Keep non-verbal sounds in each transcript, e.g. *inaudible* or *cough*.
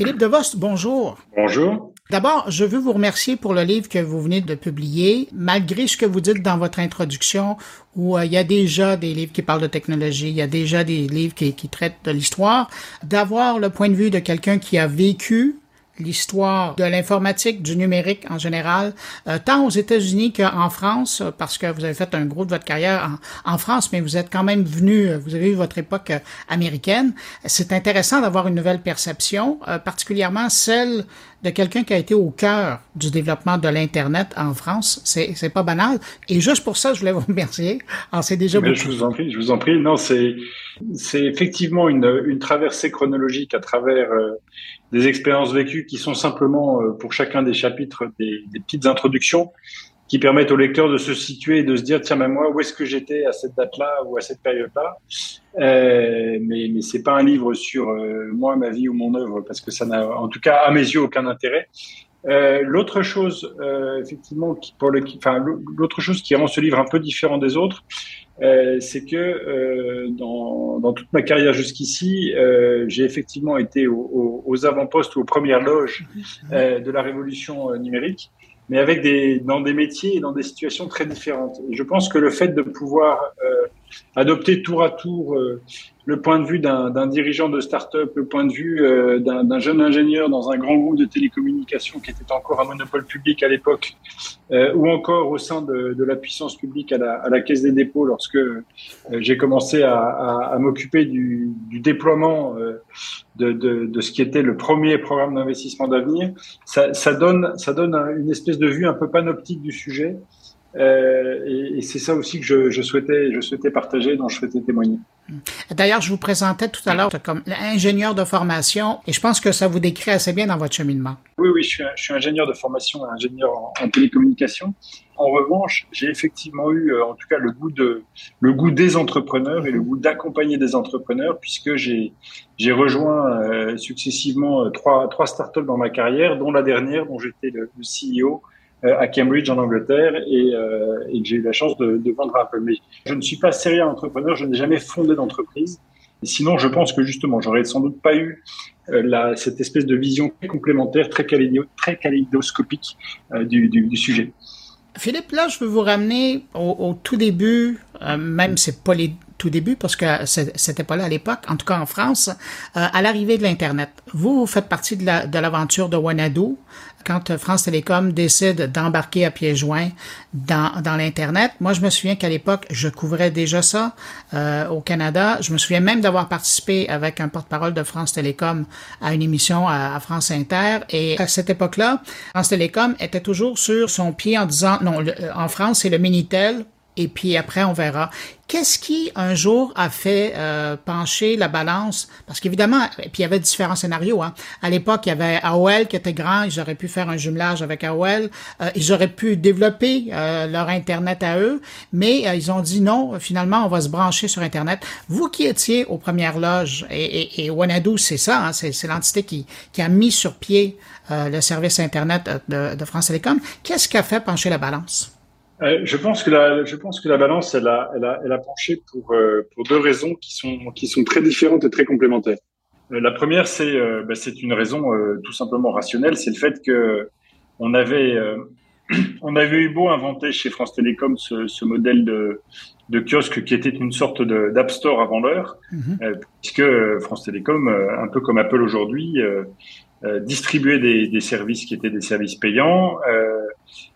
Philippe Devost, bonjour. Bonjour. D'abord, je veux vous remercier pour le livre que vous venez de publier. Malgré ce que vous dites dans votre introduction, où euh, il y a déjà des livres qui parlent de technologie, il y a déjà des livres qui, qui traitent de l'histoire, d'avoir le point de vue de quelqu'un qui a vécu l'histoire de l'informatique, du numérique en général, euh, tant aux États-Unis qu'en France, parce que vous avez fait un gros de votre carrière en, France, mais vous êtes quand même venu, euh, vous avez eu votre époque euh, américaine. C'est intéressant d'avoir une nouvelle perception, particulièrement celle de quelqu'un qui a été au cœur du développement de l'Internet en France. C'est, c'est pas banal. Et juste pour ça, je voulais vous remercier. Alors, c'est déjà Je vous en prie, je vous en prie. Non, c'est, c'est effectivement une, une traversée chronologique à travers euh, des expériences vécues qui sont simplement, euh, pour chacun des chapitres, des, des petites introductions qui permettent au lecteur de se situer et de se dire tiens mais moi où est-ce que j'étais à cette date-là ou à cette période-là? Euh, mais mais c'est pas un livre sur euh, moi ma vie ou mon œuvre parce que ça n'a en tout cas à mes yeux aucun intérêt. Euh, l'autre chose euh, effectivement qui pour le enfin l'autre chose qui rend ce livre un peu différent des autres euh, c'est que dans, dans toute ma carrière jusqu'ici j'ai effectivement été aux, aux avant-postes ou aux premières loges de la révolution numérique mais avec des, dans des métiers et dans des situations très différentes. Je pense que le fait de pouvoir euh, adopter tour à tour euh, le point de vue d'un dirigeant de start-up, le point de vue euh, d'un jeune ingénieur dans un grand groupe de télécommunications qui était encore un monopole public à l'époque, euh, ou encore au sein de, de, la puissance publique à la, à la, Caisse des dépôts lorsque euh, j'ai commencé à, à, à m'occuper du, du, déploiement de, de, de, ce qui était le premier programme d'investissement d'avenir, ça, ça, donne, ça donne une espèce de vue un peu panoptique du sujet. Euh, et, et c'est ça aussi que je, je, souhaitais, je souhaitais partager, dont je souhaitais témoigner. D'ailleurs, je vous présentais tout à l'heure comme ingénieur de formation, et je pense que ça vous décrit assez bien dans votre cheminement. Oui, oui, je suis, je suis ingénieur de formation, ingénieur en, en télécommunication. En revanche, j'ai effectivement eu, euh, en tout cas, le goût de, le goût des entrepreneurs et le goût d'accompagner des entrepreneurs, puisque j'ai, rejoint euh, successivement trois, trois startups dans ma carrière, dont la dernière, dont j'étais le, le CEO à Cambridge en Angleterre et, euh, et que j'ai eu la chance de, de, vendre peu. Mais je ne suis pas sérieux entrepreneur, je n'ai jamais fondé d'entreprise. Sinon, je pense que justement, j'aurais sans doute pas eu euh, cette espèce de vision complémentaire, très, kaléidoscopique euh, du, sujet. Philippe, là, je veux vous ramener au, au tout début, euh, même c'est pas les tout début parce que c'était pas là à l'époque, en tout cas en France, euh, à l'arrivée de l'Internet. Vous, vous faites partie de l'aventure la, de, de quand France Télécom décide d'embarquer à pieds joints dans, l'Internet. Moi, je me souviens qu'à l'époque, je couvrais déjà ça euh, au Canada. Je me souviens même d'avoir participé avec un porte-parole de France Télécom à une émission à, France Inter. Et à cette époque-là, France Télécom était toujours sur son pied en disant, non, en France, c'est le Minitel, et puis après on verra. Qu'est-ce qui un jour a fait euh, pencher la balance? Parce qu'évidemment, puis il y avait différents scénarios. Hein. À l'époque, il y avait AOL qui était grand, ils auraient pu faire un jumelage avec AOL, euh, ils auraient pu développer euh, leur internet à eux, mais euh, ils ont dit non. Finalement, on va se brancher sur internet. Vous qui étiez aux premières loges et, et, et Wanadu, c'est ça, hein, c'est l'entité qui, a mis sur pied le service internet de, de France Télécom. Qu'est-ce qui a fait pencher la balance? Euh, je pense que la, je pense que la balance, elle a, elle a, elle a penché pour, euh, pour deux raisons qui sont, qui sont très différentes et très complémentaires. Euh, la première, c'est, bah, c'est une raison tout simplement rationnelle, c'est le fait que on avait, *clears throat* on avait eu beau inventer chez France Télécom ce, ce modèle de, de kiosque qui était une sorte d'App Store avant l'heure, mmh. puisque France Télécom, un peu comme Apple aujourd'hui, distribuer des, des, services qui étaient des services payants, euh,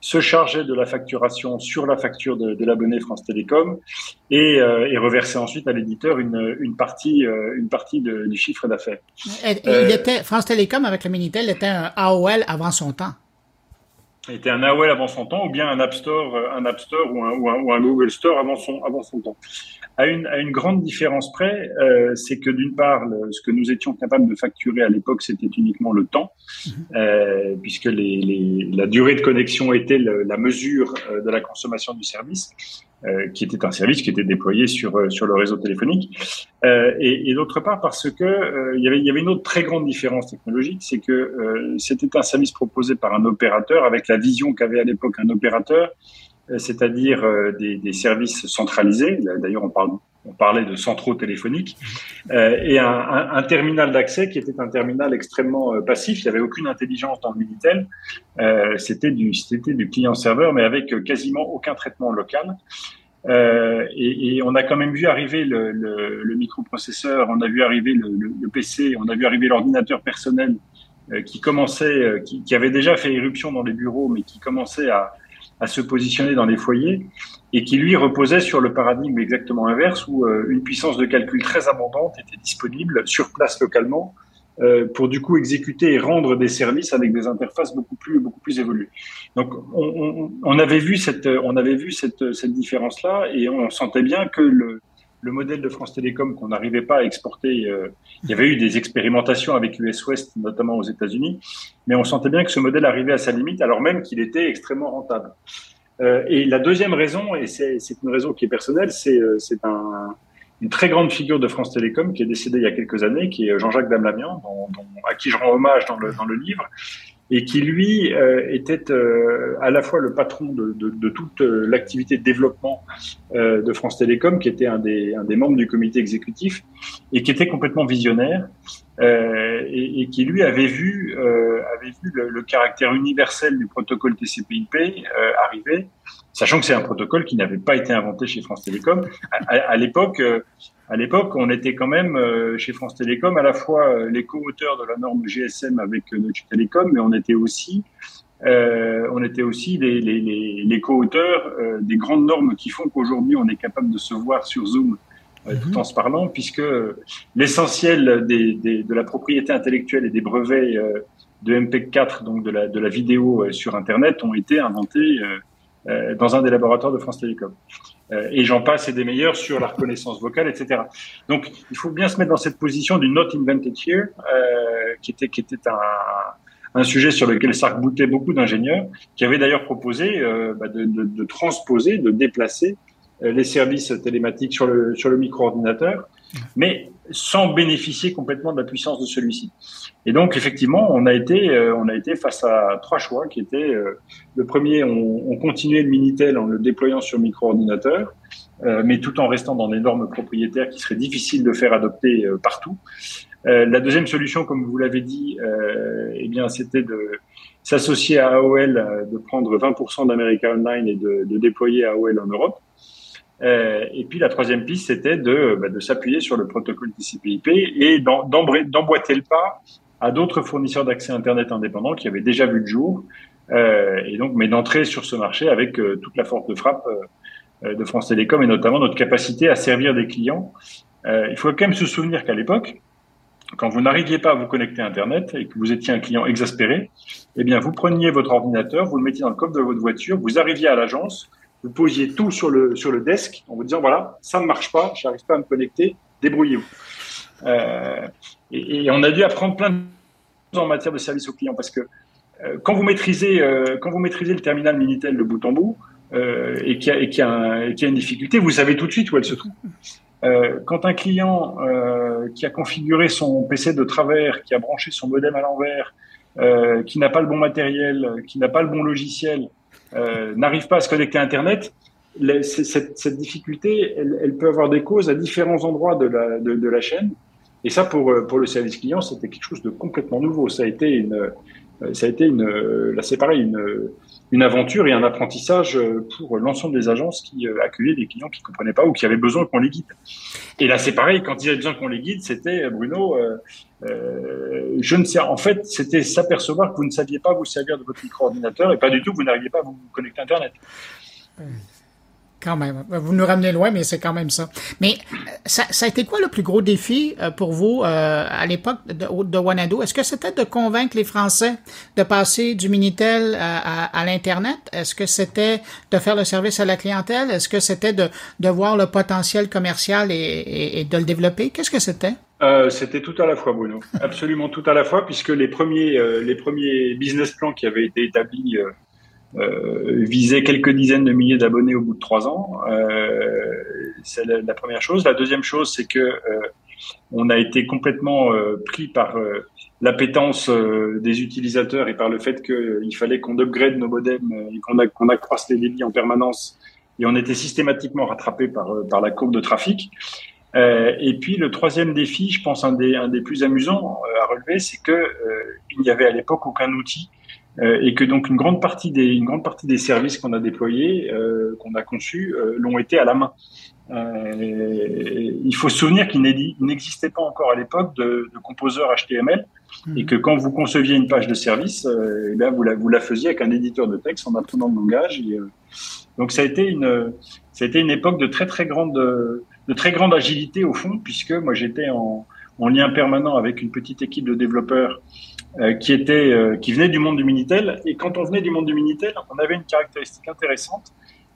se chargeait de la facturation sur la facture de, de l'abonné France Télécom et, euh, et reversait ensuite à l'éditeur une, une, partie, euh, une partie de, du chiffre d'affaires. Il était France Télécom avec le Minitel était un AOL avant son temps était un AOL avant son temps ou bien un App Store, un App Store ou un, ou un, ou un Google Store avant son, avant son temps à une, à une grande différence près, euh, c'est que d'une part, le, ce que nous étions capables de facturer à l'époque, c'était uniquement le temps, mhm. euh, puisque les, les, la durée de connexion était le, la mesure euh, de la consommation du service, euh, qui était un service qui était déployé sur euh, sur le réseau téléphonique, euh, et, d'autre part parce que il y avait il y avait une autre très grande différence technologique, c'est que c'était un service proposé par un opérateur avec la vision qu'avait à l'époque un opérateur c'est-à-dire des, des, services centralisés. D'ailleurs, on parle on parlait de centraux téléphoniques, euh, et un, terminal d'accès qui était un terminal extrêmement euh, passif. Il n'y avait aucune intelligence dans le Minitel. Euh, c'était du, du client-serveur, mais avec quasiment aucun traitement local. Et, on a quand même vu arriver le, microprocesseur, on a vu arriver le, PC, on a vu arriver l'ordinateur personnel qui commençait, qui, qui, avait déjà fait éruption dans les bureaux, mais qui commençait à, à se positionner dans les foyers et qui lui reposait sur le paradigme exactement inverse où euh, une puissance de calcul très abondante était disponible sur place localement euh, pour du coup exécuter et rendre des services avec des interfaces beaucoup plus beaucoup plus évoluées. Donc on, on avait vu cette on avait vu cette, cette différence là et on sentait bien que le le modèle de France Télécom qu'on n'arrivait pas à exporter. Euh, il y avait eu des expérimentations avec US West, notamment aux États-Unis, mais on sentait bien que ce modèle arrivait à sa limite, alors même qu'il était extrêmement rentable. Euh, et la deuxième raison, et c'est une raison qui est personnelle, c'est euh, un, une très grande figure de France Télécom qui est décédée il y a quelques années, qui est Jean-Jacques Damlamian, à qui je rends hommage dans le livre, et qui lui euh, était euh, à la fois le patron de, de, de toute euh, l'activité de développement de France Télécom, qui était un des, un des membres du comité exécutif et qui était complètement visionnaire et, et, qui lui avait vu avait vu le, le, caractère universel du protocole TCP/IP arriver, sachant que c'est un protocole qui n'avait pas été inventé chez France Télécom à, à l'époque à l'époque, on était quand même euh, chez France Télécom à la fois euh, les co-auteurs de la norme GSM avec euh, Deutsche Telekom, mais on était aussi euh, on était aussi les, les, les, les co-auteurs des grandes normes qui font qu'aujourd'hui on est capable de se voir sur Zoom tout mhm. en se parlant, puisque l'essentiel des, des, de la propriété intellectuelle et des brevets de MP4, donc de la, de la vidéo sur Internet, ont été inventés dans un des laboratoires de France Télécom. Euh, et j'en passe et des meilleurs sur la reconnaissance vocale, etc. Donc, il faut bien se mettre dans cette position du not invented here, euh, qui était qui était un, un sujet sur lequel s'arc-boutait beaucoup d'ingénieurs, qui avaient d'ailleurs proposé euh, bah, de, de, de, transposer, de déplacer euh, les services télématiques sur le sur le micro-ordinateur, mais sans bénéficier complètement de la puissance de celui-ci. Et donc effectivement, on a été euh, on a été face à trois choix qui étaient euh, le premier, on, on, continuait le minitel en le déployant sur micro-ordinateur, euh, mais tout en restant dans des normes propriétaires qui seraient difficiles de faire adopter partout. la deuxième solution, comme vous l'avez dit, eh bien c'était de s'associer à AOL, de prendre 20% d'America Online et de, de déployer AOL en Europe. Euh, et puis la troisième piste, c'était de, bah, s'appuyer sur le protocole TCP/IP et d'emboîter le pas à d'autres fournisseurs d'accès Internet indépendants qui avaient déjà vu le jour, euh, et donc mais d'entrer sur ce marché avec euh, toute la force de frappe de France Télécom et notamment notre capacité à servir des clients. il faut quand même se souvenir qu'à l'époque, quand vous n'arriviez pas à vous connecter à Internet et que vous étiez un client exaspéré, eh bien vous preniez votre ordinateur, vous le mettiez dans le coffre de votre voiture, vous arriviez à l'agence, vous posiez tout sur le, sur le desk en vous disant voilà, ça ne marche pas, je n'arrive pas à me connecter, débrouillez-vous. Euh, et, on a dû apprendre plein de choses en matière de service aux clients parce que euh, quand, vous maîtrisez, euh, quand vous maîtrisez le terminal Minitel de bout en bout et qu'il y, a, a une difficulté, vous savez tout de suite où elle se trouve. Quand un client qui a configuré son PC de travers, qui a branché son modem à l'envers, qui n'a pas le bon matériel, qui n'a pas le bon logiciel, euh, n'arrive pas à se connecter à Internet, cette, difficulté, elle, peut avoir des causes à différents endroits de la, chaîne. Et ça, pour, euh, pour le service client, c'était quelque chose de complètement nouveau. Ça a été une, euh, ça a été une, là c'est pareil, une, une aventure et un apprentissage pour l'ensemble des agences qui accueillaient des clients qui comprenaient pas ou qui avaient besoin qu'on les guide. Et là c'est pareil, quand ils avaient besoin qu'on les guide, c'était Bruno, euh, je ne sais, en fait, c'était s'apercevoir que vous ne saviez pas vous servir de votre micro-ordinateur et pas du tout vous n'arriviez pas à vous connecter à Internet. Quand même. Vous nous ramenez loin, mais c'est quand même ça. Mais euh, ça, ça, a été quoi le plus gros défi euh, pour vous euh, à l'époque de, de? Est-ce que c'était de convaincre les Français de passer du Minitel à, l'Internet? Est-ce que c'était de faire le service à la clientèle? Est-ce que c'était de, voir le potentiel commercial et, de le développer? Qu'est-ce que c'était? C'était tout à la fois, Bruno. Absolument tout à la fois, puisque les premiers, les premiers business plans qui avaient été établis euh, euh, visait quelques dizaines de milliers d'abonnés au bout de trois ans. Euh, c'est la, première chose. La deuxième chose, c'est que euh, on a été complètement pris par l'appétence des utilisateurs et par le fait qu'il fallait qu'on upgrade nos modems et qu'on accroisse les débits en permanence et on était systématiquement rattrapé par, la courbe de trafic. et puis le troisième défi, je pense un des, plus amusants à relever, c'est que il n'y avait à l'époque aucun outil et que donc une grande partie des, une grande partie des services qu'on a déployés, qu'on a conçus, l'ont été à la main. Euh, il faut se souvenir qu'il n'existait pas encore à l'époque de, de composeurs HTML et mhm. que quand vous conceviez une page de service, euh, eh bien vous, la, vous la faisiez avec un éditeur de texte en apprenant le langage. Et, euh, donc ça a été une ça a été une époque de très très grande de très grande agilité au fond puisque moi j'étais en, en lien permanent avec une petite équipe de développeurs euh, qui était euh, qui venait du monde du Minitel et quand on venait du monde du Minitel, on avait une caractéristique intéressante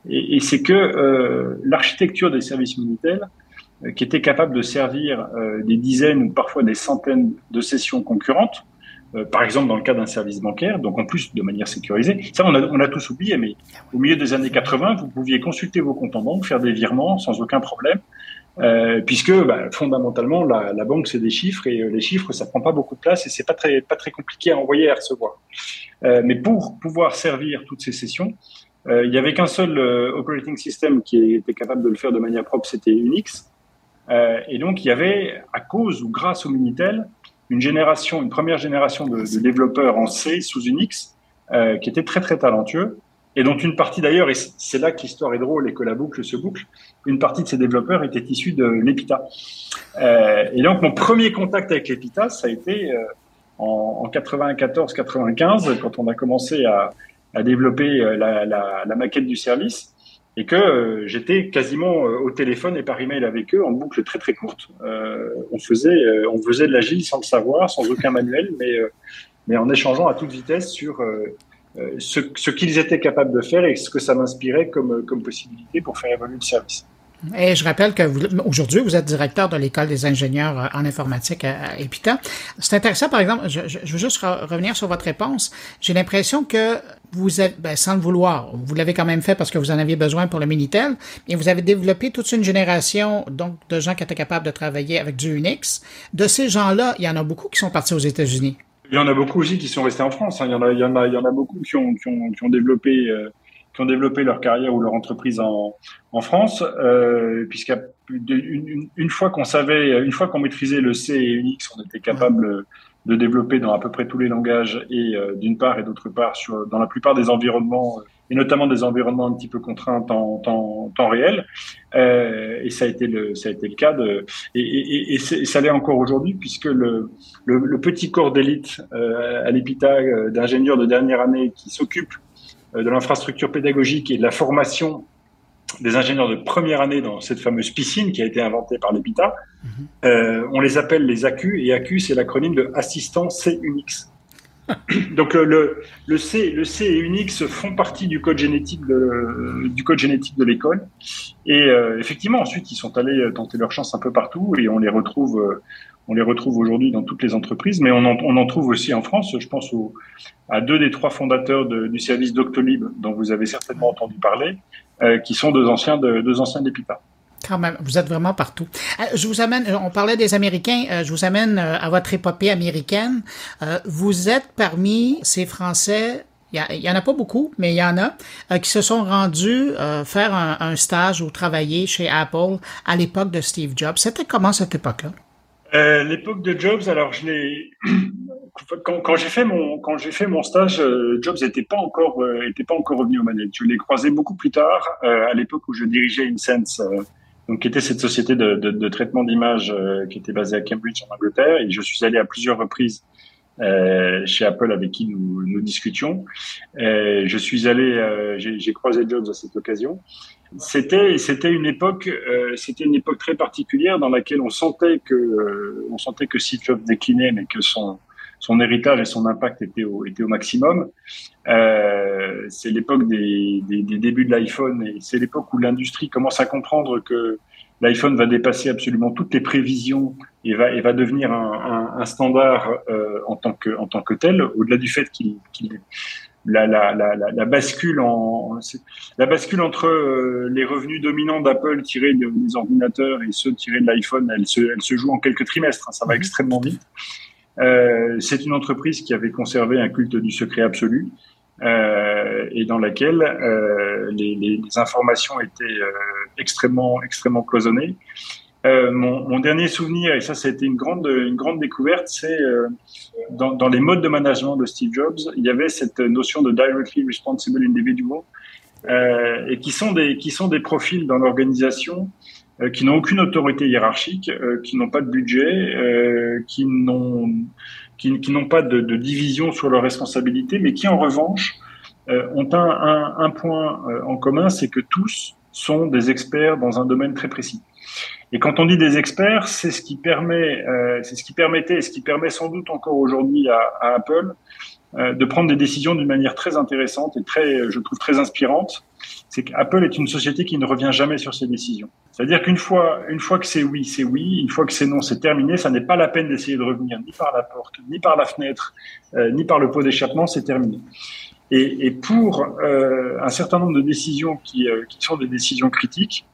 et, c'est que euh, l'architecture des services Minitel, euh, qui était capable de servir des dizaines ou parfois des centaines de sessions concurrentes, par exemple dans le cas d'un service bancaire, donc en plus de manière sécurisée. Ça, on a, on a tous oublié, mais au milieu des années 80, vous pouviez consulter vos comptes en banque, faire des virements sans aucun problème, euh, puisque bah, fondamentalement la, la banque c'est des chiffres et les chiffres ça prend pas beaucoup de place et c'est pas très pas très compliqué à envoyer à recevoir. Euh, mais pour pouvoir servir toutes ces sessions, euh, il n'y avait qu'un seul euh, operating system qui était capable de le faire de manière propre, c'était Unix. Euh, et donc, il y avait, à cause ou grâce au Minitel, une génération, une première génération de, de développeurs en C sous Unix euh, qui était très très talentueux et dont une partie d'ailleurs, et c'est là que l'histoire est drôle et que la boucle se boucle, une partie de ces développeurs était issue de l'EPITA. Euh, et donc mon premier contact avec l'EPITA, ça a été euh, en, en 94-95, quand on a commencé à, développer euh, la, maquette du service et que j'étais quasiment au téléphone et par email avec eux en boucle très très courte. On faisait on faisait de l'agile sans le savoir, sans aucun manuel, mais en échangeant à toute vitesse sur ce, ce qu'ils étaient capables de faire et ce que ça m'inspirait comme possibilité pour faire évoluer le service. Et je rappelle que aujourd'hui, vous êtes directeur de l'école des ingénieurs euh, en informatique à, EPITA. C'est intéressant, par exemple, je, je, veux juste revenir sur votre réponse. J'ai l'impression que vous êtes, ben, sans le vouloir, vous l'avez quand même fait parce que vous en aviez besoin pour le Minitel, et vous avez développé toute une génération donc de gens qui étaient capables de travailler avec du Unix. De ces gens-là, il y en a beaucoup qui sont partis aux États-Unis. Il y en a beaucoup aussi qui sont restés en France. Hein. Il, y en a, il, y en a, il y en a beaucoup qui ont, qui ont, qui ont développé euh, qui ont développé leur carrière ou leur entreprise en, en France, euh, puisqu'une une, fois qu'on savait, une fois qu'on maîtrisait le C et Unix, on était capable de développer dans à peu près tous les langages et euh, d'une part et d'autre part sur dans la plupart des environnements et notamment des environnements un petit peu contraints en temps, temps réel. Euh, et ça a été le ça a été le cas de et, et, et, ça l'est encore aujourd'hui puisque le, le, le petit corps d'élite euh, à l'EPITA euh, d'ingénieurs de dernière année qui s'occupe de l'infrastructure pédagogique et de la formation des ingénieurs de première année dans cette fameuse piscine qui a été inventée par l'EPITA. Euh, on les appelle les ACU et ACU c'est l'acronyme de assistant C Unix. Donc le, le, C, le C et Unix font partie du code génétique de, l'école. Et euh, effectivement, ensuite, ils sont allés tenter leur chance un peu partout et on les retrouve, euh, on les retrouve aujourd'hui dans toutes les entreprises, mais on en, trouve aussi en France. Je pense à deux des trois fondateurs du service Doctolib, dont vous avez certainement entendu parler, euh, qui sont deux anciens de deux anciens. Quand même, vous êtes vraiment partout. Euh, je vous amène, on parlait des Américains, euh, je vous amène à votre épopée américaine. Vous êtes parmi ces Français il y, en a pas beaucoup, mais il y en a qui se sont rendus faire un, stage ou travailler chez Apple à l'époque de Steve Jobs. C'était comment cette époque-là? Euh, l'époque de Jobs, alors je l'ai *coughs* quand, j'ai fait mon quand j'ai fait mon stage, euh, Jobs n'était pas encore euh, était pas encore revenu aux manettes. Je l'ai croisé beaucoup plus tard, euh, à l'époque où je dirigeais InSense, donc qui était cette société de, de, de traitement d'images qui était basée à Cambridge en Angleterre, et je suis allé à plusieurs reprises chez Apple avec qui nous, nous discutions. je suis allé, j'ai croisé Jobs à cette occasion. C'était c'était une époque euh, c'était une époque très particulière dans laquelle on sentait que euh, on sentait que Jobs déclinait mais que son son héritage et son impact étaient au, étaient au maximum. Euh, c'est l'époque des, des, des, débuts de l'iPhone et c'est l'époque où l'industrie commence à comprendre que l'iPhone va dépasser absolument toutes les prévisions et va, et va devenir un, un, un standard euh, en, tant que, en tant que tel, au-delà du fait qu'il la, la, la, la, bascule en la bascule entre euh, les revenus dominants d'Apple tirés des ordinateurs et ceux tirés de l'iPhone, elle se, elle se joue en quelques trimestres. Hein, ça va mhm. extrêmement vite. Euh, c'est une entreprise qui avait conservé un culte du secret absolu et dans laquelle les, les, informations étaient extrêmement extrêmement cloisonnées. Mon, mon, dernier souvenir, et ça, été une grande, une grande découverte, c'est dans, dans, les modes de management de Steve Jobs, il y avait cette notion de directly responsible individual, euh, et qui sont des qui sont des profils dans l'organisation euh, qui n'ont aucune autorité hiérarchique, euh, qui n'ont pas de budget, euh, qui n'ont qui, qui n'ont pas de, de, division sur leurs responsabilités, mais qui en revanche ont un, un, un point en commun, c'est que tous sont des experts dans un domaine très précis. Et quand on dit des experts, c'est ce qui permet, euh, c'est ce qui permettait, et ce qui permet sans doute encore aujourd'hui à, à, Apple euh, de prendre des décisions d'une manière très intéressante et très, je trouve, très inspirante. C'est qu'Apple est une société qui ne revient jamais sur ses décisions. C'est-à-dire qu'une fois, une fois que c'est oui, c'est oui. Une fois que c'est non, c'est terminé. Ça n'est pas la peine d'essayer de revenir ni par la porte, ni par la fenêtre, euh, ni par le pot d'échappement. C'est terminé. Et, et pour euh, un certain nombre de décisions qui, euh, qui sont des décisions critiques,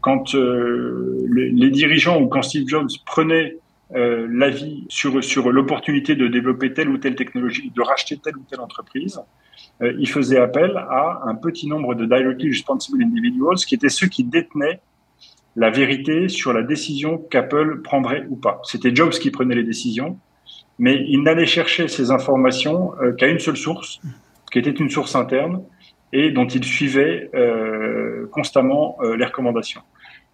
quand euh, les, les, dirigeants ou quand Steve Jobs prenait euh, l'avis sur, l'opportunité de développer telle ou telle technologie, de racheter telle ou telle entreprise, euh, il faisait appel à un petit nombre de directly responsible individuals qui étaient ceux qui détenaient la vérité sur la décision qu'Apple prendrait ou pas. C'était Jobs qui prenait les décisions, mais il n'allait chercher ces informations euh, qu'à une seule source, qui était une source interne, et dont il suivait constamment les recommandations.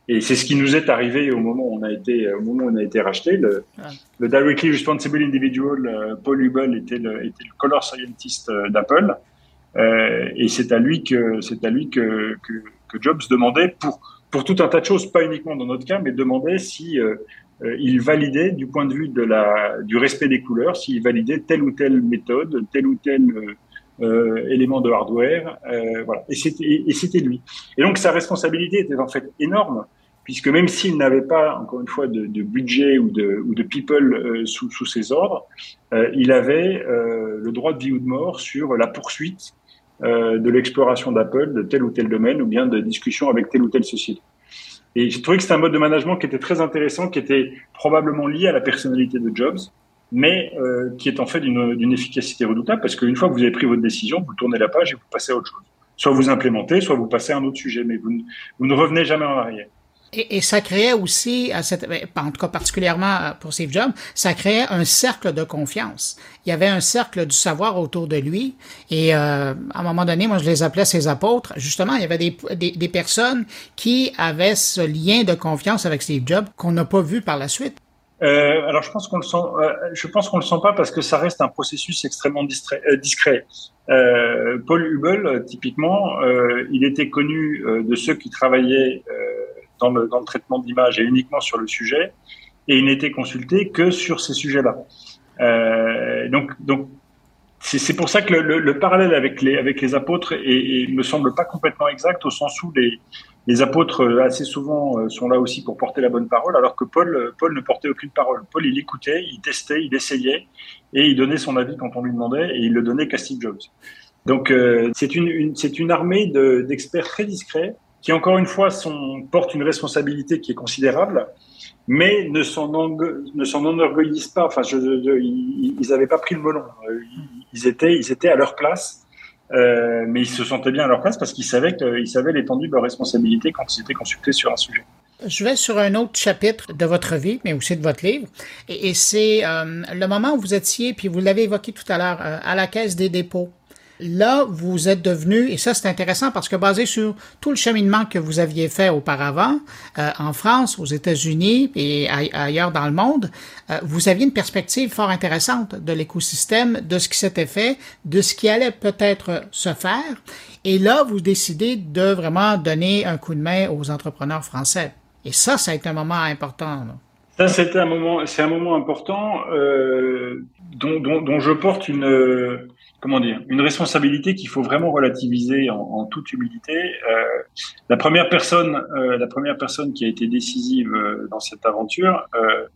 Et c'est ce qui nous est arrivé au moment où on a été, au moment où on a été racheté. Le, le Directly Responsible Individual, euh, Paul Hubel, était le, était le color scientist euh, d'Apple. Euh, et c'est à lui que, c'est à lui que, que, que, Jobs demandait pour, pour tout un tas de choses, pas uniquement dans notre cas, mais demandait si euh, il validait du point de vue de la, du respect des couleurs, s'il validait telle ou telle méthode, tel ou tel euh, élément de hardware, euh, voilà. Et c'était, lui. Et donc sa responsabilité était en fait énorme puisque même s'il n'avait pas, encore une fois, de, budget ou de, people euh, sous, ses ordres, il avait le droit de vie ou de mort sur la poursuite de l'exploration d'Apple de tel ou tel domaine ou bien de discussion avec telle ou telle société. Et je trouvais que c'était un mode de management qui était très intéressant, qui était probablement lié à la personnalité de Jobs, mais euh, qui est en fait d'une efficacité redoutable parce qu'une fois que vous avez pris votre décision, vous tournez la page et vous passez à autre chose. Soit vous implémentez, soit vous passez à un autre sujet, mais vous, ne revenez jamais en arrière. Et, et, ça créait aussi, ben, en tout cas particulièrement euh, pour Steve Jobs, ça créait un cercle de confiance. Il y avait un cercle du savoir autour de lui. Et euh, à un moment donné, moi, je les appelais ses apôtres. Justement, il y avait des, des, des personnes qui avaient ce lien de confiance avec Steve Jobs qu'on n'a pas vu par la suite. Euh, alors je pense qu'on le sent, euh, je pense qu'on le sent pas parce que ça reste un processus extrêmement distrait, euh, discret. Euh, Paul Hubel, typiquement, euh, il était connu euh, de ceux qui travaillaient dans le, dans, le, traitement d'image et uniquement sur le sujet, et il n'était consulté que sur ces sujets-là. donc, donc c'est pour ça que le, le, le, parallèle avec les, avec les apôtres et me semble pas complètement exact au sens où les, les apôtres assez souvent sont là aussi pour porter la bonne parole, alors que Paul, Paul ne portait aucune parole. Paul, il écoutait, il testait, il essayait, et il donnait son avis quand on lui demandait, et il le donnait qu'à Steve Jobs. Donc euh, c'est une, une c'est une armée d'experts très discrets qui encore une fois sont, portent une responsabilité qui est considérable, mais ne s'en ne s'en enorgueillissent pas. Enfin, je, je, ils n'avaient pas pris le melon. Étaient ils étaient à leur place, euh, mais ils se sentaient bien à leur place parce qu'ils savaient qu'ils savaient l'étendue de leur responsabilité quand ils étaient consultés sur un sujet. Je vais sur un autre chapitre de votre vie, mais aussi de votre livre, et, et c'est euh, le moment où vous étiez, puis vous l'avez évoqué tout à l'heure, euh, à la Caisse des dépôts. Là, vous êtes devenu, et ça c'est intéressant parce que basé sur tout le cheminement que vous aviez fait auparavant, euh, en France, aux États-Unis et ailleurs dans le monde, euh, vous aviez une perspective fort intéressante de l'écosystème, de ce qui s'était fait, de ce qui allait peut-être se faire. Et là, vous décidez de vraiment donner un coup de main aux entrepreneurs français. Et ça, ça a été un moment important. Là. Ça, c'était un moment, c'est un moment important euh, dont, dont, dont, je porte une, comment dire, une responsabilité qu'il faut vraiment relativiser en, en toute humilité. Euh, la première personne, euh, la première personne qui a été décisive euh, dans cette aventure euh,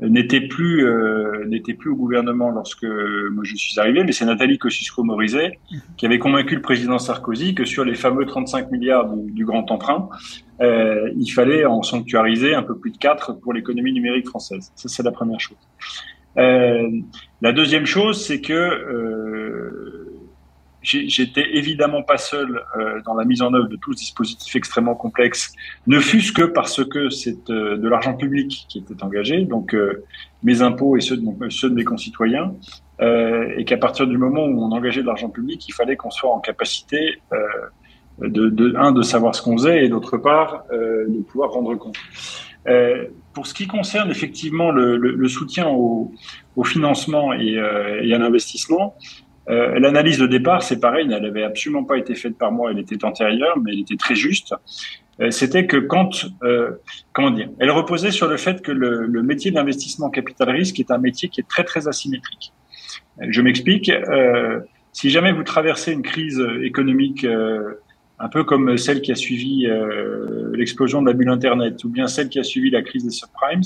n'était plus euh, n'était plus au gouvernement lorsque moi je suis arrivé, mais c'est Nathalie Kosciusko-Morizet qui avait convaincu le président Sarkozy que sur les fameux 35 milliards du, du grand emprunt, il fallait en sanctuariser un peu plus de 4 pour l'économie numérique française. Ça c'est la première chose. Euh, la deuxième chose, c'est que euh, j'étais évidemment pas seul euh, dans la mise en œuvre de tout ce dispositif extrêmement complexe, ne fût-ce que parce que c'est euh, de l'argent public qui était engagé, donc euh, mes impôts et ceux de, ceux de mes concitoyens, et qu'à partir du moment où on engageait de l'argent public, il fallait qu'on soit en capacité de, de, un, de savoir ce qu'on faisait, et d'autre part, de pouvoir rendre compte. Pour ce qui concerne effectivement le, soutien au, financement et, et à l'investissement, euh, l'analyse de départ, c'est pareil, elle n'avait absolument pas été faite par moi, elle était antérieure, mais elle était très juste. Euh, c'était que quand, euh, comment dire, elle reposait sur le fait que le, le métier d'investissement capital risque est un métier qui est très très asymétrique. Je m'explique. si jamais vous traversez une crise économique un peu comme celle qui a suivi l'explosion de la bulle Internet ou bien celle qui a suivi la crise des subprimes,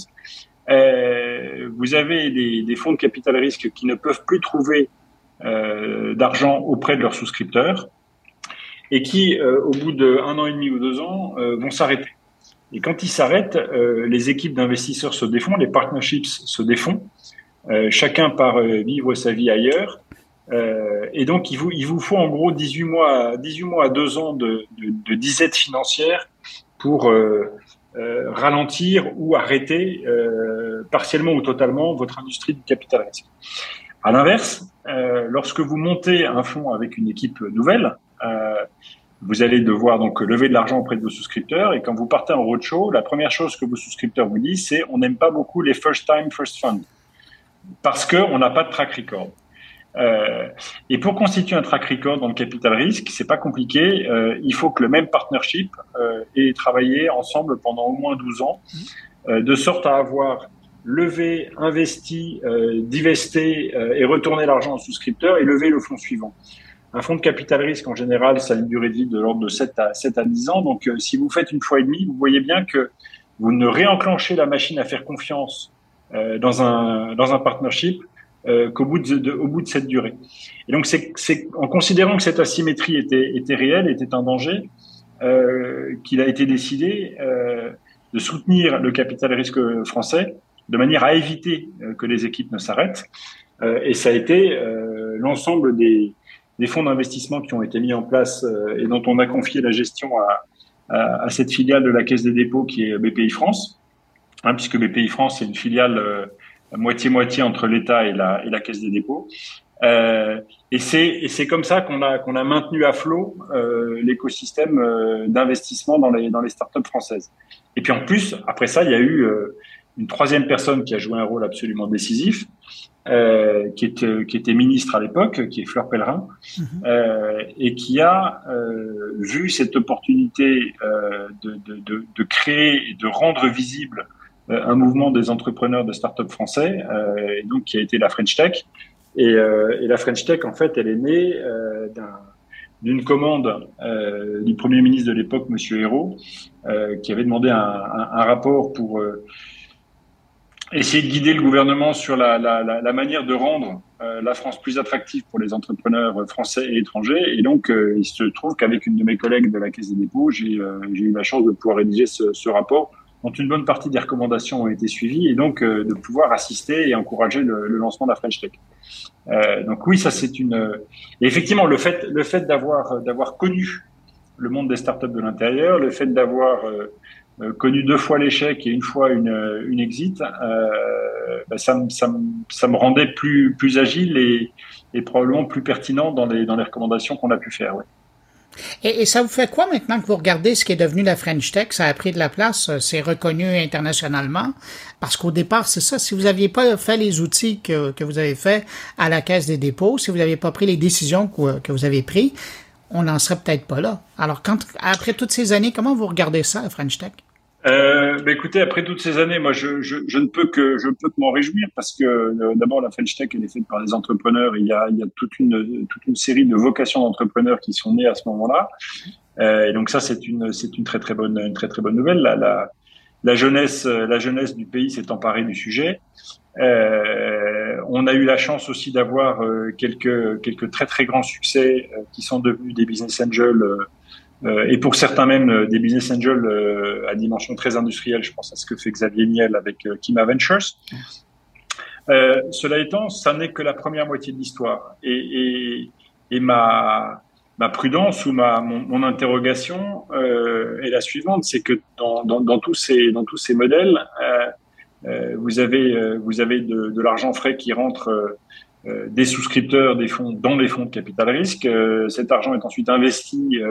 vous avez des, fonds de capital risque qui ne peuvent plus trouver euh, d'argent auprès de leurs souscripteurs et qui, euh, au bout d'un an et demi ou deux ans, euh, vont s'arrêter. Et quand ils s'arrêtent, les équipes d'investisseurs se défont, les partnerships se défont, chacun part vivre sa vie ailleurs. Et donc, il vous, il vous faut en gros 18 mois, 18 mois à 2 ans de, de, de disette financière pour ralentir ou arrêter partiellement ou totalement votre industrie du capital risque. À l'inverse, euh, lorsque vous montez un fonds avec une équipe nouvelle, euh, vous allez devoir donc lever de l'argent auprès de vos souscripteurs et quand vous partez en roadshow, la première chose que vos souscripteurs vous disent, c'est on n'aime pas beaucoup les first time first fund parce que on n'a pas de track record. Euh, et pour constituer un track record dans le capital risque, c'est pas compliqué. Euh, il faut que le même partnership euh, ait travaillé ensemble pendant au moins 12 ans, euh, de sorte à avoir lever, investi, euh, et retourner l'argent au souscripteur et lever le fonds suivant. Un fonds de capital risque, en général, ça a une durée de vie de l'ordre de 7 à, 7 à 10 ans. Donc, si vous faites une fois et demie, vous voyez bien que vous ne réenclenchez la machine à faire confiance dans, un, dans un partnership euh, qu'au bout de, au bout de cette durée. Et donc, c'est en considérant que cette asymétrie était, était réelle, était un danger, qu'il a été décidé de soutenir le capital risque français de manière à éviter euh, que les équipes ne s'arrêtent. Euh, et ça a été euh, l'ensemble des, des fonds d'investissement qui ont été mis en place et dont on a confié la gestion à, à, à, cette filiale de la Caisse des dépôts qui est BPI France, hein, puisque BPI France est une filiale moitié-moitié entre l'État et la, et la Caisse des dépôts. Euh, et c'est c'est comme ça qu'on a qu'on a maintenu à flot euh, l'écosystème euh, d'investissement dans les dans les startups françaises. Et puis en plus après ça il y a eu une troisième personne qui a joué un rôle absolument décisif, euh, qui, était, qui était ministre à l'époque, qui est Fleur Pellerin, euh, et qui a euh, vu cette opportunité euh, de, de, de, de, créer et de rendre visible euh, un mouvement des entrepreneurs de start-up français, euh, et donc qui a été la French Tech. Et, et la French Tech, en fait, elle est née d'une commande du Premier ministre de l'époque, Monsieur Hérault, qui avait demandé un, rapport pour essayer de guider le gouvernement sur la, manière de rendre euh, la France plus attractive pour les entrepreneurs français et étrangers. Et donc, euh, il se trouve qu'avec une de mes collègues de la Caisse des dépôts, j'ai euh, eu la chance de pouvoir rédiger ce, rapport dont une bonne partie des recommandations ont été suivies et donc de pouvoir assister et encourager le, lancement de la French Tech. donc oui, ça c'est une. Et effectivement, le fait, le fait d'avoir d'avoir connu le monde des startups de l'intérieur, le fait d'avoir euh, connu deux fois l'échec et une fois une, une exit, euh, bah, ça, me, ça, me, ça, me rendait plus, plus agile et, probablement plus pertinent dans les, dans les recommandations qu'on a pu faire. Et, ça vous fait quoi maintenant que vous regardez ce qui est devenu la French Tech? Ça a pris de la place, c'est reconnu internationalement? Parce qu'au départ, c'est ça, si vous n'aviez pas fait les outils que, vous avez fait à la Caisse des dépôts, si vous n'aviez pas pris les décisions que, vous avez prises, on n'en serait peut-être pas là. Alors, quand, après toutes ces années, comment vous regardez ça, French Tech? Euh, bah écoutez, après toutes ces années, moi, je, je, je ne peux que je peux que m'en réjouir parce que euh, d'abord la French Tech elle est faite par des entrepreneurs. il y a il y a toute une toute une série de vocations d'entrepreneurs qui sont nées à ce moment-là. Euh, et donc ça, c'est une c'est une très très bonne une très très bonne nouvelle. La la, la jeunesse la jeunesse du pays s'est emparée du sujet. Euh, on a eu la chance aussi d'avoir euh, quelques quelques très très grands succès euh, qui sont devenus des business angels euh, et pour certains même euh, des business angels euh, à dimension très industrielle, je pense à ce que fait Xavier Niel avec Kima Ventures. Cela étant, ça n'est que la première moitié de l'histoire. Et, ma, prudence ou mon, interrogation est la suivante, c'est que dans, tous ces, modèles, vous avez, de, de l'argent frais qui rentre des souscripteurs des fonds dans les fonds de capital risque. cet argent est ensuite investi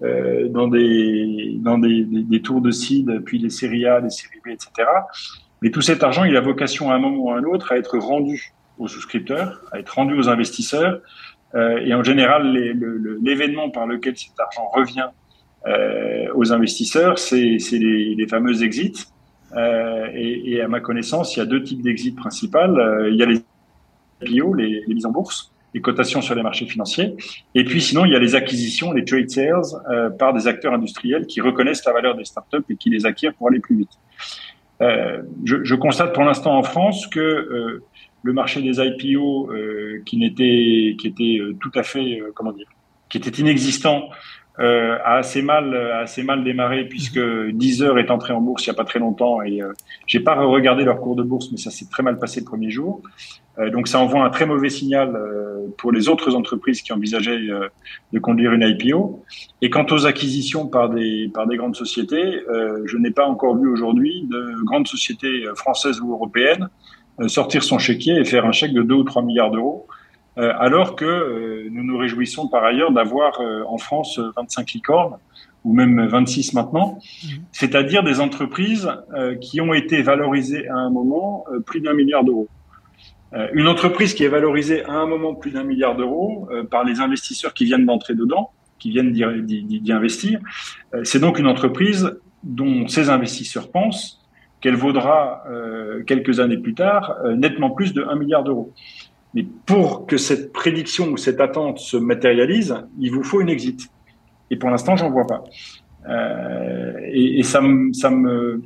dans, des, dans des, des, des, tours de seed, puis les séries A, les séries B, etc. Mais tout cet argent, il a vocation à un moment ou à un autre à être rendu aux souscripteurs, à être rendu aux investisseurs, euh, et en général, l'événement par lequel cet argent revient euh, aux investisseurs, c'est les, les fameux exits. Euh, et, et, à ma connaissance, il y a deux types d'exits principaux. il y a les IPO, les, les, mises en bourse, les cotations sur les marchés financiers. Et puis sinon, il y a les acquisitions, les trade sales, euh, par des acteurs industriels qui reconnaissent la valeur des startups et qui les acquièrent pour aller plus vite. Euh, je, je, constate pour l'instant en France que euh, le marché des IPO qui n'était qui était tout à fait comment dire qui était inexistant euh, a assez mal a assez mal démarré puisque Deezer est entré en bourse il n'y a pas très longtemps et euh, j'ai pas regardé leur cours de bourse mais ça s'est très mal passé le premier jour donc ça envoie un très mauvais signal pour les autres entreprises qui envisageaient de conduire une IPO et quant aux acquisitions par des par des grandes sociétés je n'ai pas encore vu aujourd'hui de grandes sociétés françaises ou européennes euh, sortir son chéquier et faire un chèque de 2 ou 3 milliards d'euros, euh, alors que euh, nous nous réjouissons par ailleurs d'avoir en France 25 licornes ou même 26 maintenant, mmh. c'est-à-dire des entreprises qui ont été valorisées à un moment plus d'un milliard d'euros. Une entreprise qui est valorisée à un moment plus d'un milliard d'euros par les investisseurs qui viennent d'entrer dedans, qui viennent d'y investir, c'est donc une entreprise dont ces investisseurs pensent qu'elle vaudra euh, quelques années plus tard euh, nettement plus de 1 milliard d'euros. Mais pour que cette prédiction ou cette attente se matérialise, il vous faut une exit. Et pour l'instant, j'en vois pas. Euh, et, ça, ça me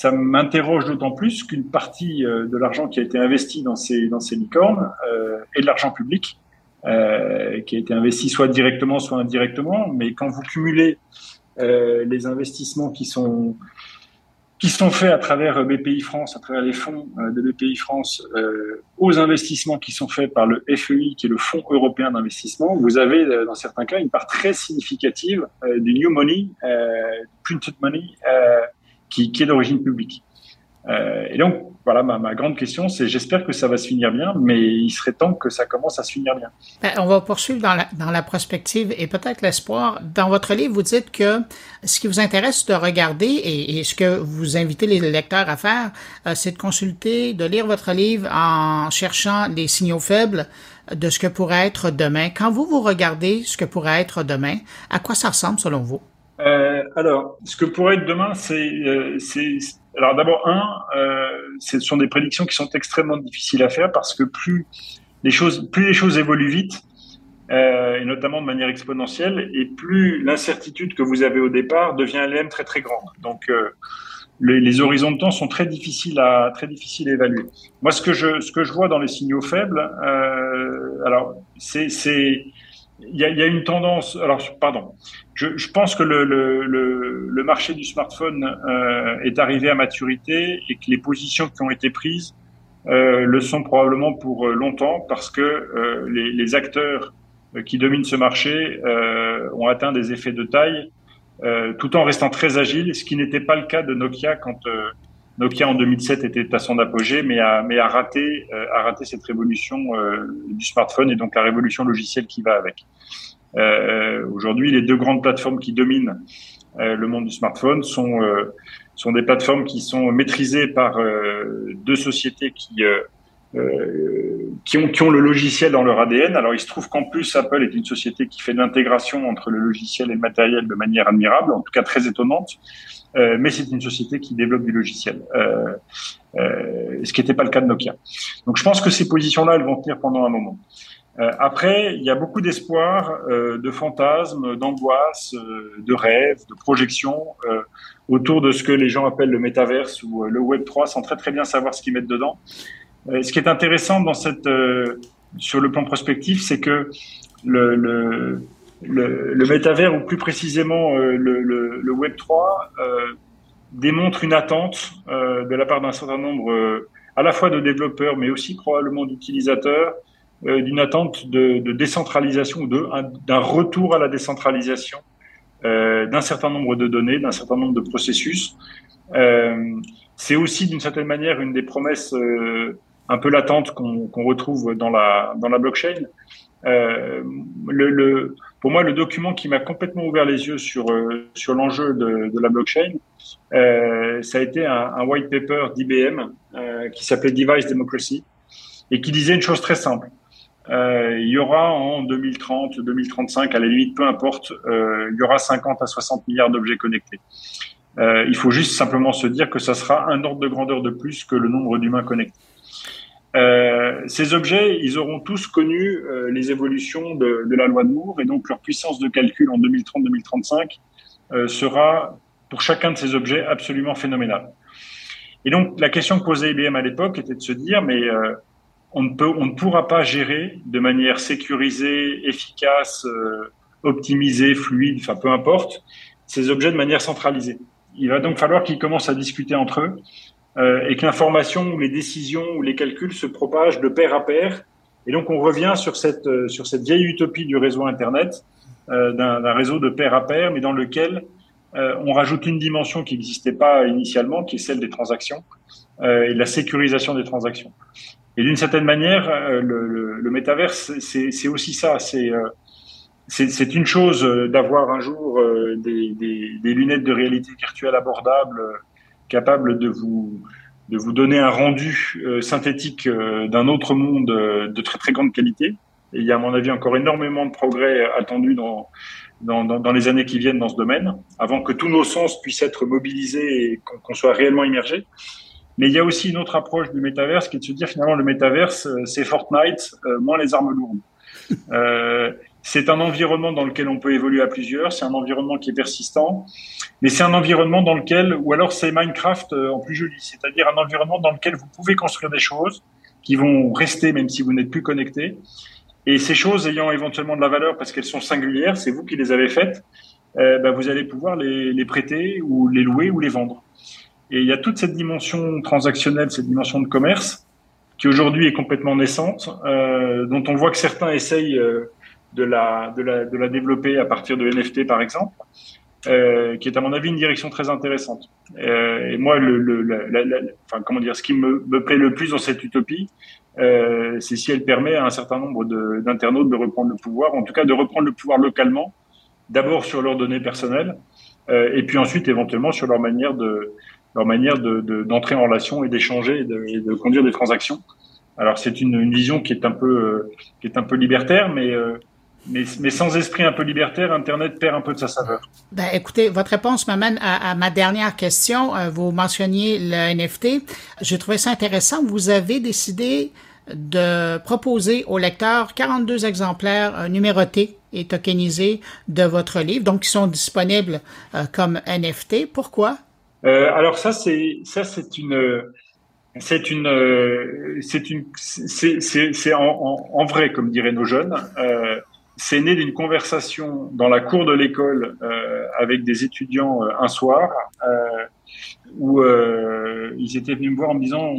ça m'interroge d'autant plus qu'une partie euh, de l'argent qui a été investi dans ces dans ces licornes euh, est de l'argent public euh, qui a été investi soit directement soit indirectement. Mais quand vous cumulez les investissements qui sont qui sont faits à travers BPI France, à travers les fonds de BPI France, aux investissements qui sont faits par le FEI, qui est le Fonds européen d'investissement, vous avez dans certains cas une part très significative du new money, printed money, qui, qui est d'origine publique. et donc, voilà, ma, ma grande question, c'est j'espère que ça va se finir bien, mais il serait temps que ça commence à se finir bien. Ben, on va poursuivre dans la, dans la prospective et peut-être l'espoir. Dans votre livre, vous dites que ce qui vous intéresse de regarder et, et ce que vous invitez les lecteurs à faire, euh, c'est de consulter, de lire votre livre en cherchant les signaux faibles de ce que pourrait être demain. Quand vous vous regardez ce que pourrait être demain, à quoi ça ressemble selon vous? Euh, alors, ce que pourrait être demain, c'est euh, alors d'abord, un, euh, ce sont des prédictions qui sont extrêmement difficiles à faire parce que plus les choses, plus les choses évoluent vite, et notamment de manière exponentielle, et plus l'incertitude que vous avez au départ devient elle-même très très grande. Donc les, horizons de temps sont très difficiles à très difficiles à évaluer. Moi, ce que je ce que je vois dans les signaux faibles, alors c'est il y a, une tendance. Alors pardon, je, pense que le, marché du smartphone euh, est arrivé à maturité et que les positions qui ont été prises euh, le sont probablement pour euh, longtemps parce que les, les, acteurs qui dominent ce marché ont atteint des effets de taille tout en restant très agiles, ce qui n'était pas le cas de Nokia quand Nokia en 2007 était à son apogée, mais a, a raté, cette révolution du smartphone et donc la révolution logicielle qui va avec. Euh, Aujourd'hui, les deux grandes plateformes qui dominent euh, le monde du smartphone sont, euh, des plateformes qui sont maîtrisées par euh, deux sociétés qui, qui, ont, qui ont le logiciel dans leur ADN. Alors, il se trouve qu'en plus, Apple est une société qui fait l'intégration entre le logiciel et le matériel de manière admirable, en tout cas très étonnante. Euh, mais c'est une société qui développe du logiciel, euh, euh, ce qui n'était pas le cas de Nokia. Donc je pense que ces positions-là, elles vont tenir pendant un moment. Euh, après, il y a beaucoup d'espoir, euh, de fantasmes, d'angoisse, euh, de rêves, de projections autour de ce que les gens appellent le métaverse ou le Web 3, sans très très bien savoir ce qu'ils mettent dedans. Ce qui est intéressant cette, sur le plan prospectif, c'est que le, le, métavers, ou plus précisément le, le, Web 3, démontre une attente de la part d'un certain nombre à la fois de développeurs, mais aussi probablement d'utilisateurs, d'une attente de, de, décentralisation ou d'un retour à la décentralisation d'un certain nombre de données, d'un certain nombre de processus. c'est aussi d'une certaine manière une des promesses un peu latentes qu'on retrouve dans la, blockchain. Euh, pour moi, le document qui m'a complètement ouvert les yeux sur, euh, l'enjeu de, la blockchain, euh, ça a été un, un white paper d'IBM qui s'appelait Device Democracy et qui disait une chose très simple. Il y aura en 2030, 2035, à la limite, peu importe, il y aura 50 à 60 milliards d'objets connectés. il faut juste simplement se dire que ça sera un ordre de grandeur de plus que le nombre d'humains connectés. Euh, ces objets, ils auront tous connu euh, les évolutions de, de, la loi de Moore et donc leur puissance de calcul en 2030-2035 euh, sera pour chacun de ces objets absolument phénoménale. Et donc la question que posait IBM à l'époque était de se dire mais euh, on ne peut, on ne pourra pas gérer de manière sécurisée, efficace, optimisée, fluide, enfin peu importe, ces objets de manière centralisée. Il va donc falloir qu'ils commencent à discuter entre eux euh, et que l'information ou les décisions ou les calculs se propagent de pair à pair. Et donc on revient sur cette, euh, sur cette vieille utopie du réseau Internet, euh, d'un réseau de pair à pair, mais dans lequel on rajoute une dimension qui n'existait pas initialement, qui est celle des transactions et de la sécurisation des transactions. Et d'une certaine manière, le, le, le métaverse, c'est aussi ça. C'est c'est une chose d'avoir un jour des, des, des, lunettes de réalité virtuelle abordables capable de vous de vous donner un rendu euh, synthétique euh, d'un autre monde euh, de très très grande qualité. Et il y a à mon avis encore énormément de progrès attendus dans, dans, dans, les années qui viennent dans ce domaine, avant que tous nos sens puissent être mobilisés et qu'on soit réellement immergés. Mais il y a aussi une autre approche du métaverse qui est de se dire finalement le métaverse, c'est Fortnite, moins les armes lourdes. C'est un environnement dans lequel on peut évoluer à plusieurs, c'est un environnement qui est persistant, mais c'est un environnement dans lequel, ou alors c'est Minecraft euh, en plus joli, c'est-à-dire un environnement dans lequel vous pouvez construire des choses qui vont rester même si vous n'êtes plus connecté. Et ces choses ayant éventuellement de la valeur parce qu'elles sont singulières, c'est vous qui les avez faites, euh, bah, vous allez pouvoir les, prêter ou les louer ou les vendre. Et il y a toute cette dimension transactionnelle, cette dimension de commerce qui aujourd'hui est complètement naissante, euh, dont on voit que certains essayent de la, de, la, de la développer à partir de NFT par exemple, euh, qui est à mon avis une direction très intéressante. Euh, et moi, le, le la, la, enfin, comment dire, ce qui me, me, plaît le plus dans cette utopie, euh, c'est si elle permet à un certain nombre d'internautes de, de, reprendre le pouvoir, en tout cas de reprendre le pouvoir localement, d'abord sur leurs données personnelles, euh, et puis ensuite éventuellement sur leur manière de leur manière d'entrer de, en relation et d'échanger et, et de, conduire des transactions. Alors c'est une, une, vision qui est un peu euh, qui est un peu libertaire, mais euh, mais, mais, sans esprit un peu libertaire, Internet perd un peu de sa saveur. Ben, écoutez, votre réponse m'amène à, à, ma dernière question. Euh, vous mentionniez le NFT. J'ai trouvé ça intéressant. Vous avez décidé de proposer aux lecteurs 42 exemplaires euh, numérotés et tokenisés de votre livre, donc qui sont disponibles euh, comme NFT. Pourquoi? Euh, alors ça, c'est ça, c'est une c'est une, c'est une, c'est en, en, en, vrai, comme diraient nos jeunes. Euh, c'est né d'une conversation dans la cour de l'école euh, avec des étudiants euh, un soir euh, où ils étaient venus me voir en me disant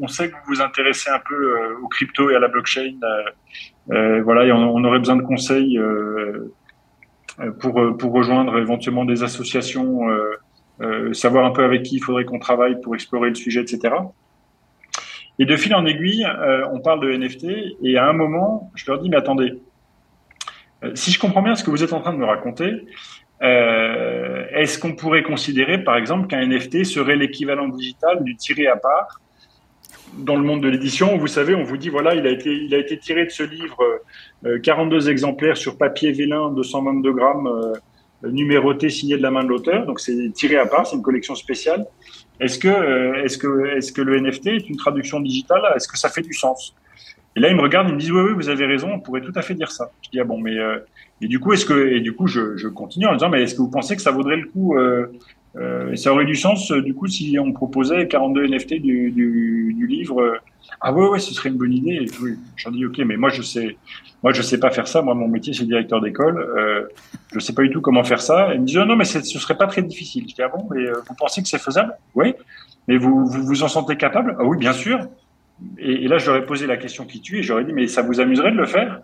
on, sait que vous vous intéressez un peu aux crypto et à la blockchain voilà on, on, aurait besoin de conseils pour pour rejoindre éventuellement des associations savoir un peu avec qui il faudrait qu'on travaille pour explorer le sujet etc et de fil en aiguille on parle de NFT et à un moment je leur dis mais attendez si je comprends bien ce que vous êtes en train de me raconter, euh, est-ce qu'on pourrait considérer, par exemple, qu'un NFT serait l'équivalent digital du tiré à part dans le monde de l'édition Vous savez, on vous dit, voilà, il a été, tiré de ce livre euh, 42 exemplaires sur papier vélin, 222 grammes, euh, numéroté, signé de la main de l'auteur. Donc, c'est tiré à part, c'est une collection spéciale. Est-ce que, euh, est-ce que, est-ce que le NFT est une traduction digitale? Est-ce que ça fait du sens? Et là, ils me regardent, ils me disent oui, oui, vous avez raison, on pourrait tout à fait dire ça. Je dis ah bon, mais euh, et du coup, est-ce que et du coup, je, je continue en disant mais est-ce que vous pensez que ça vaudrait le coup euh, euh, Ça aurait du sens euh, du coup si on proposait 42 NFT du, du, du livre. Euh, ah ouais, ouais, ce serait une bonne idée. Et oui, j'en dis ok, mais moi je sais, moi je sais pas faire ça. Moi, mon métier c'est directeur d'école. Euh, je sais pas du tout comment faire ça. Et ils me disent oh, non, mais ce serait pas très difficile. Je dis ah bon, mais vous pensez que c'est faisable? Oui. Mais vous, vous vous en sentez capable? Ah oui, bien sûr. Et, là, je leur ai posé la question qui tue et j'aurais dit, mais ça vous amuserait de le faire?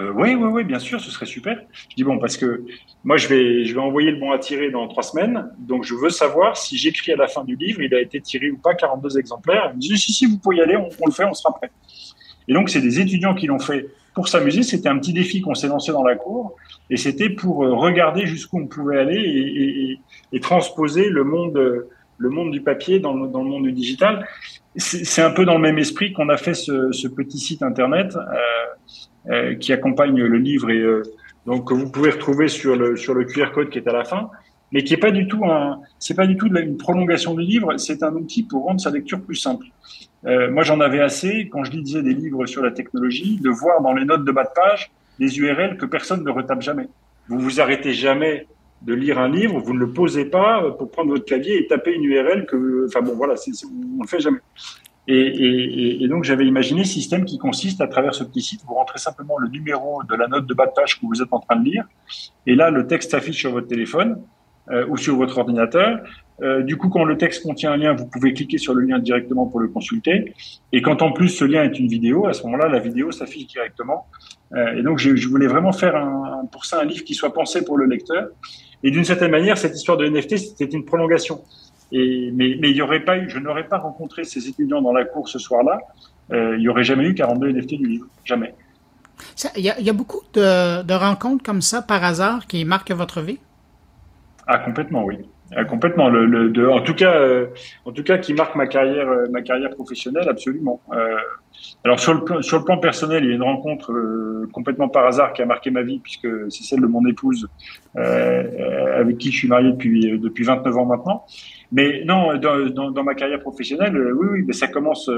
Euh, Oui, oui, oui, bien sûr, ce serait super. Je dis, bon, parce que moi, je vais, je vais envoyer le bon à tirer dans trois semaines, donc je veux savoir si j'écris à la fin du livre, il a été tiré ou pas 42 exemplaires. Ils me si, si, vous pouvez y aller, on, le fait, on sera prêt. Et donc, c'est des étudiants qui l'ont fait pour s'amuser. C'était un petit défi qu'on s'est lancé dans la cour, et c'était pour euh, regarder jusqu'où on pouvait aller et, transposer le monde le monde du papier dans dans le monde du digital. C'est un peu dans le même esprit qu'on a fait ce, ce, petit site internet euh, euh, qui accompagne le livre et euh, donc que vous pouvez retrouver sur le sur le QR code qui est à la fin, mais qui est pas du tout un c'est pas du tout une prolongation du livre. C'est un outil pour rendre sa lecture plus simple. Euh, moi, j'en avais assez quand je lisais des livres sur la technologie de voir dans les notes de bas de page des URL que personne ne retape jamais. Vous vous arrêtez jamais de lire un livre, vous ne le posez pas pour prendre votre clavier et taper une URL que, enfin bon, voilà, on le fait jamais. Et, donc j'avais imaginé un système qui consiste à travers ce petit site, vous rentrez simplement le numéro de la note de bas de page que vous êtes en train de lire, et là le texte s'affiche sur votre téléphone euh, ou sur votre ordinateur. Euh, du coup, quand le texte contient un lien, vous pouvez cliquer sur le lien directement pour le consulter. Et quand en plus ce lien est une vidéo, à ce moment-là, la vidéo s'affiche directement. Euh, et donc, je, je, voulais vraiment faire un, pour ça un livre qui soit pensé pour le lecteur et d'une certaine manière, cette histoire de NFT, c'était une prolongation. Et, mais, mais il y aurait pas eu, je n'aurais pas rencontré ces étudiants dans la cour ce soir-là. Euh, il n'y aurait jamais eu 42 NFT du livre. Jamais. Il y, y, a beaucoup de, de, rencontres comme ça par hasard qui marquent votre vie? Ah, complètement, oui. Ah, complètement. Le, le, de, en tout cas, euh, en tout cas, qui marque ma carrière, euh, ma carrière professionnelle, absolument. Euh, alors sur le plan, sur le plan personnel, il y a une rencontre euh, complètement par hasard qui a marqué ma vie puisque c'est celle de mon épouse euh, avec qui je suis marié depuis depuis 29 ans maintenant. Mais non, dans, dans, dans ma carrière professionnelle, oui, oui, mais ça commence,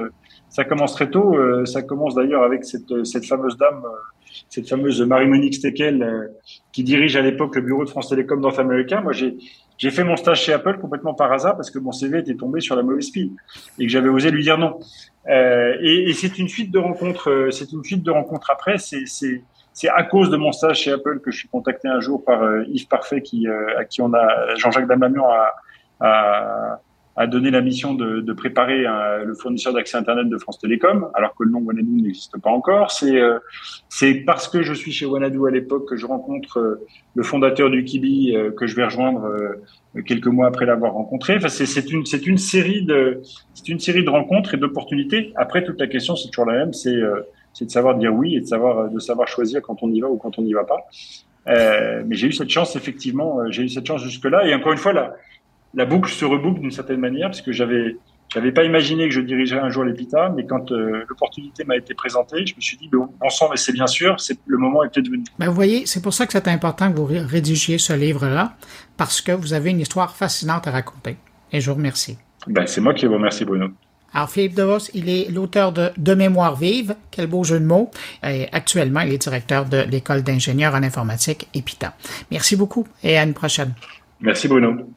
ça commence très tôt. ça commence d'ailleurs avec cette cette fameuse dame cette fameuse Marie-Monique Steckel qui dirige à l'époque le bureau de France Télécom North America. Moi, j'ai j'ai fait mon stage chez Apple complètement par hasard parce que mon CV était tombé sur la mauvaise pile et que j'avais osé lui dire non. Euh, et, et c'est une suite de rencontres. Euh, c'est une suite de rencontres après. C'est à cause de mon stage chez Apple que je suis contacté un jour par euh, Yves Parfait qui euh, à qui on a Jean-Jacques Damamian a, a a donné la mission de, de préparer un, le fournisseur d'accès Internet de France Télécom, alors que le nom Wanadu n'existe pas encore. C'est euh, c'est parce que je suis chez Wanadu à l'époque que je rencontre euh, le fondateur du Kibi euh, que je vais rejoindre euh, quelques mois après l'avoir rencontré. Enfin, c'est une une série de c'est une série de rencontres et d'opportunités. Après, toute la question c'est toujours la même, c'est c'est de savoir dire oui et de savoir de savoir choisir quand on y va ou quand on n'y va pas. Euh, mais j'ai eu cette chance effectivement, j'ai eu cette chance jusque là et encore une fois là la boucle se reboucle d'une certaine manière, parce que j'avais j'avais pas imaginé que je dirigerais un jour l'EPITA, mais quand euh, l'opportunité m'a été présentée, je me suis dit, bon, sang, mais c'est bien sûr, c'est le moment est peut-être venu. Ben, vous voyez, c'est pour ça que c'est important que vous rédigiez ce livre-là, parce que vous avez une histoire fascinante à raconter. Et je vous remercie. Ben, c'est moi qui vous remercie, Bruno. Alors, Philippe DeVos, il est l'auteur de De mémoire vive, quel beau jeu de mots. Et actuellement, il est directeur de l'école d'ingénieurs en informatique EPITA. Merci beaucoup et à une prochaine. Merci, Bruno.